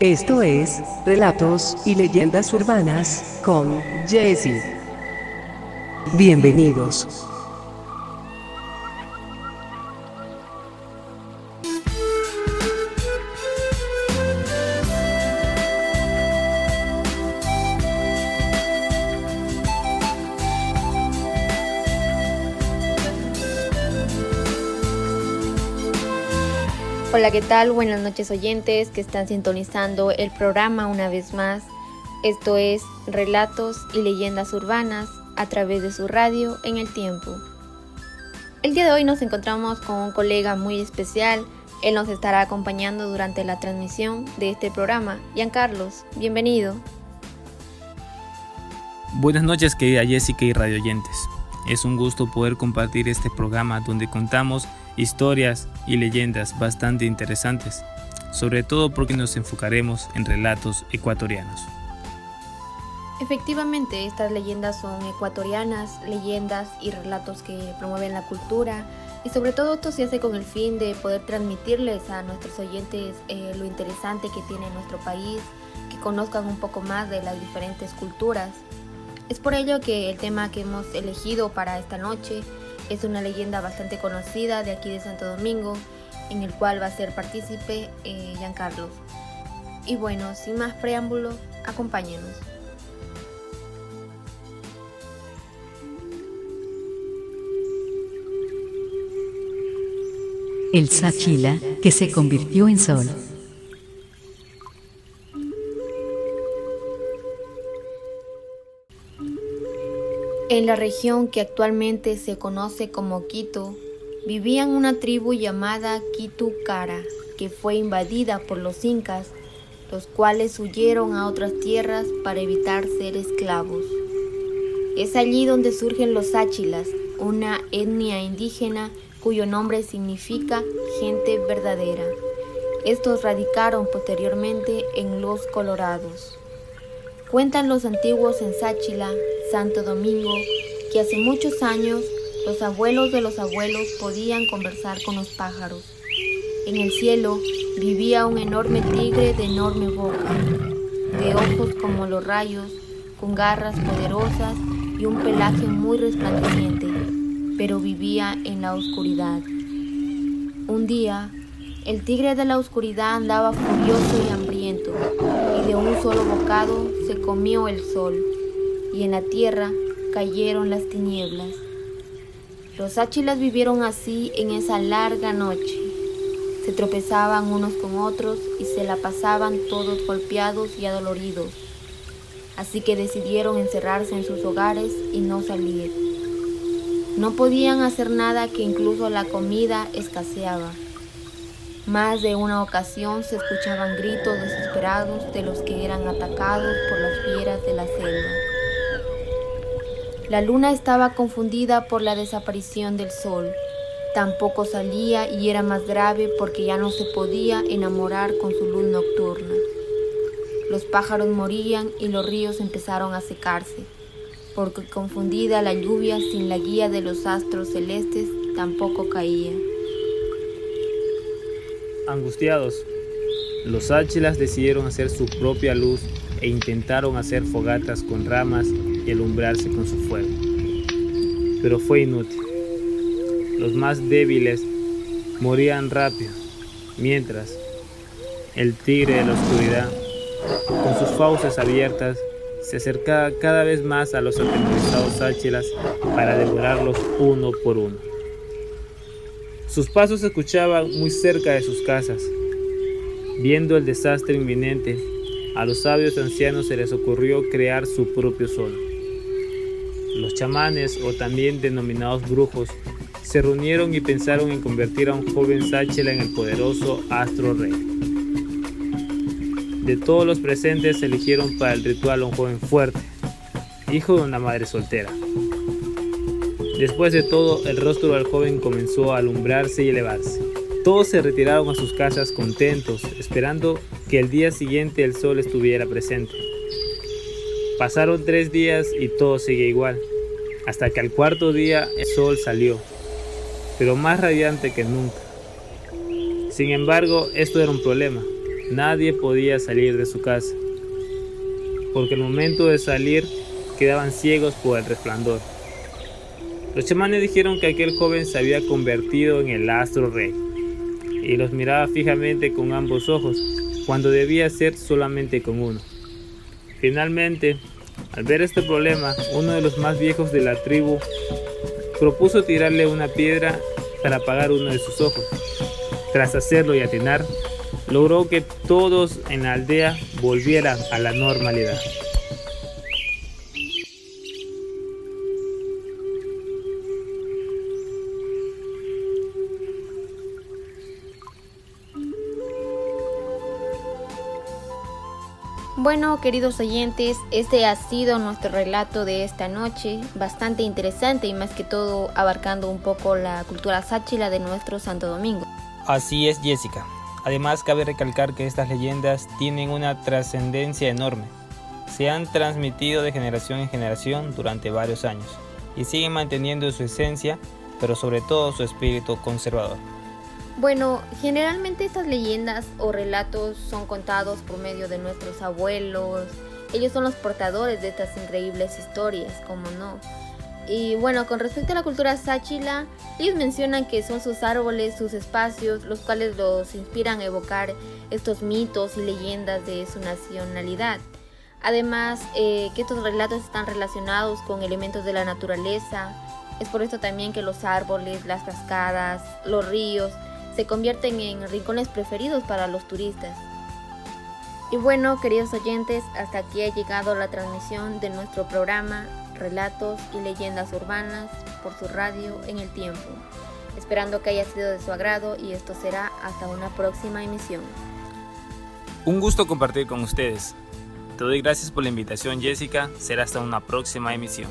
Esto es Relatos y Leyendas Urbanas con Jesse. Bienvenidos. Hola, ¿qué tal? Buenas noches oyentes que están sintonizando el programa una vez más. Esto es Relatos y Leyendas Urbanas a través de su radio en el tiempo. El día de hoy nos encontramos con un colega muy especial. Él nos estará acompañando durante la transmisión de este programa. Carlos, bienvenido. Buenas noches querida Jessica y radio oyentes. Es un gusto poder compartir este programa donde contamos historias y leyendas bastante interesantes, sobre todo porque nos enfocaremos en relatos ecuatorianos. Efectivamente, estas leyendas son ecuatorianas, leyendas y relatos que promueven la cultura y sobre todo esto se hace con el fin de poder transmitirles a nuestros oyentes eh, lo interesante que tiene nuestro país, que conozcan un poco más de las diferentes culturas. Es por ello que el tema que hemos elegido para esta noche es una leyenda bastante conocida de aquí de Santo Domingo, en el cual va a ser partícipe eh, Giancarlo. Y bueno, sin más preámbulo, acompáñenos. El Sachila que se convirtió en sol. En la región que actualmente se conoce como Quito, vivían una tribu llamada Quito Cara, que fue invadida por los incas, los cuales huyeron a otras tierras para evitar ser esclavos. Es allí donde surgen los Áchilas, una etnia indígena cuyo nombre significa gente verdadera. Estos radicaron posteriormente en los Colorados. Cuentan los antiguos en Sáchila Santo Domingo, que hace muchos años los abuelos de los abuelos podían conversar con los pájaros. En el cielo vivía un enorme tigre de enorme boca, de ojos como los rayos, con garras poderosas y un pelaje muy resplandeciente, pero vivía en la oscuridad. Un día, el tigre de la oscuridad andaba furioso y hambriento, y de un solo bocado se comió el sol y en la tierra cayeron las tinieblas. Los áchilas vivieron así en esa larga noche. Se tropezaban unos con otros y se la pasaban todos golpeados y adoloridos. Así que decidieron encerrarse en sus hogares y no salir. No podían hacer nada que incluso la comida escaseaba. Más de una ocasión se escuchaban gritos desesperados de los que eran atacados por las fieras de la selva. La luna estaba confundida por la desaparición del sol. Tampoco salía y era más grave porque ya no se podía enamorar con su luz nocturna. Los pájaros morían y los ríos empezaron a secarse, porque confundida la lluvia sin la guía de los astros celestes tampoco caía. Angustiados, los áchilas decidieron hacer su propia luz e intentaron hacer fogatas con ramas alumbrarse con su fuego. Pero fue inútil. Los más débiles morían rápido, mientras el tigre de la oscuridad, con sus fauces abiertas, se acercaba cada vez más a los atemorizados áchilas para devorarlos uno por uno. Sus pasos se escuchaban muy cerca de sus casas. Viendo el desastre inminente, a los sabios ancianos se les ocurrió crear su propio sol. Los chamanes, o también denominados brujos, se reunieron y pensaron en convertir a un joven Sáchela en el poderoso astro rey. De todos los presentes eligieron para el ritual a un joven fuerte, hijo de una madre soltera. Después de todo, el rostro del joven comenzó a alumbrarse y elevarse. Todos se retiraron a sus casas contentos, esperando que el día siguiente el sol estuviera presente. Pasaron tres días y todo sigue igual, hasta que al cuarto día el sol salió, pero más radiante que nunca. Sin embargo, esto era un problema. nadie podía salir de su casa, porque al momento de salir quedaban ciegos por el resplandor. Los chamanes dijeron que aquel joven se había convertido en el astro rey y los miraba fijamente con ambos ojos, cuando debía ser solamente con uno. Finalmente, al ver este problema, uno de los más viejos de la tribu propuso tirarle una piedra para apagar uno de sus ojos. Tras hacerlo y atinar, logró que todos en la aldea volvieran a la normalidad. Bueno, queridos oyentes, este ha sido nuestro relato de esta noche, bastante interesante y más que todo abarcando un poco la cultura sáchila de nuestro Santo Domingo. Así es, Jessica. Además, cabe recalcar que estas leyendas tienen una trascendencia enorme. Se han transmitido de generación en generación durante varios años y siguen manteniendo su esencia, pero sobre todo su espíritu conservador. Bueno, generalmente estas leyendas o relatos son contados por medio de nuestros abuelos. Ellos son los portadores de estas increíbles historias, como no. Y bueno, con respecto a la cultura sáchila, ellos mencionan que son sus árboles, sus espacios, los cuales los inspiran a evocar estos mitos y leyendas de su nacionalidad. Además, eh, que estos relatos están relacionados con elementos de la naturaleza. Es por esto también que los árboles, las cascadas, los ríos, se convierten en rincones preferidos para los turistas. Y bueno, queridos oyentes, hasta aquí ha llegado la transmisión de nuestro programa Relatos y Leyendas Urbanas por su radio en el tiempo. Esperando que haya sido de su agrado y esto será hasta una próxima emisión. Un gusto compartir con ustedes. Te doy gracias por la invitación Jessica, será hasta una próxima emisión.